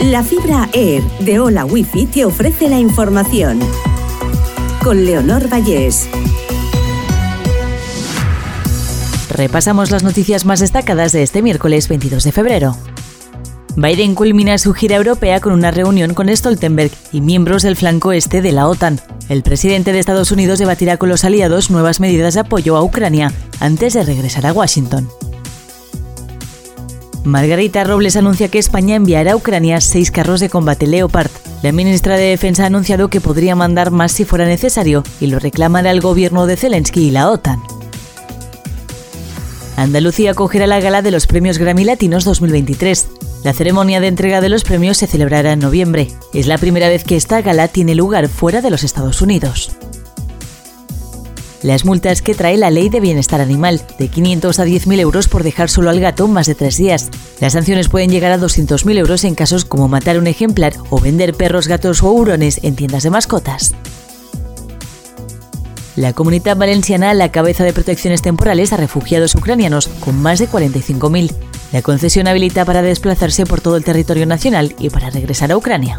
La fibra Air de Hola Wifi te ofrece la información. Con Leonor Vallés. Repasamos las noticias más destacadas de este miércoles 22 de febrero. Biden culmina su gira europea con una reunión con Stoltenberg y miembros del flanco este de la OTAN. El presidente de Estados Unidos debatirá con los aliados nuevas medidas de apoyo a Ucrania antes de regresar a Washington. Margarita Robles anuncia que España enviará a Ucrania seis carros de combate Leopard. La ministra de Defensa ha anunciado que podría mandar más si fuera necesario y lo reclamará el gobierno de Zelensky y la OTAN. Andalucía acogerá la gala de los premios Grammy Latinos 2023. La ceremonia de entrega de los premios se celebrará en noviembre. Es la primera vez que esta gala tiene lugar fuera de los Estados Unidos. Las multas que trae la Ley de Bienestar Animal, de 500 a 10.000 euros por dejar solo al gato más de tres días. Las sanciones pueden llegar a 200.000 euros en casos como matar un ejemplar o vender perros, gatos o hurones en tiendas de mascotas. La comunidad valenciana la cabeza de protecciones temporales a refugiados ucranianos, con más de 45.000. La concesión habilita para desplazarse por todo el territorio nacional y para regresar a Ucrania.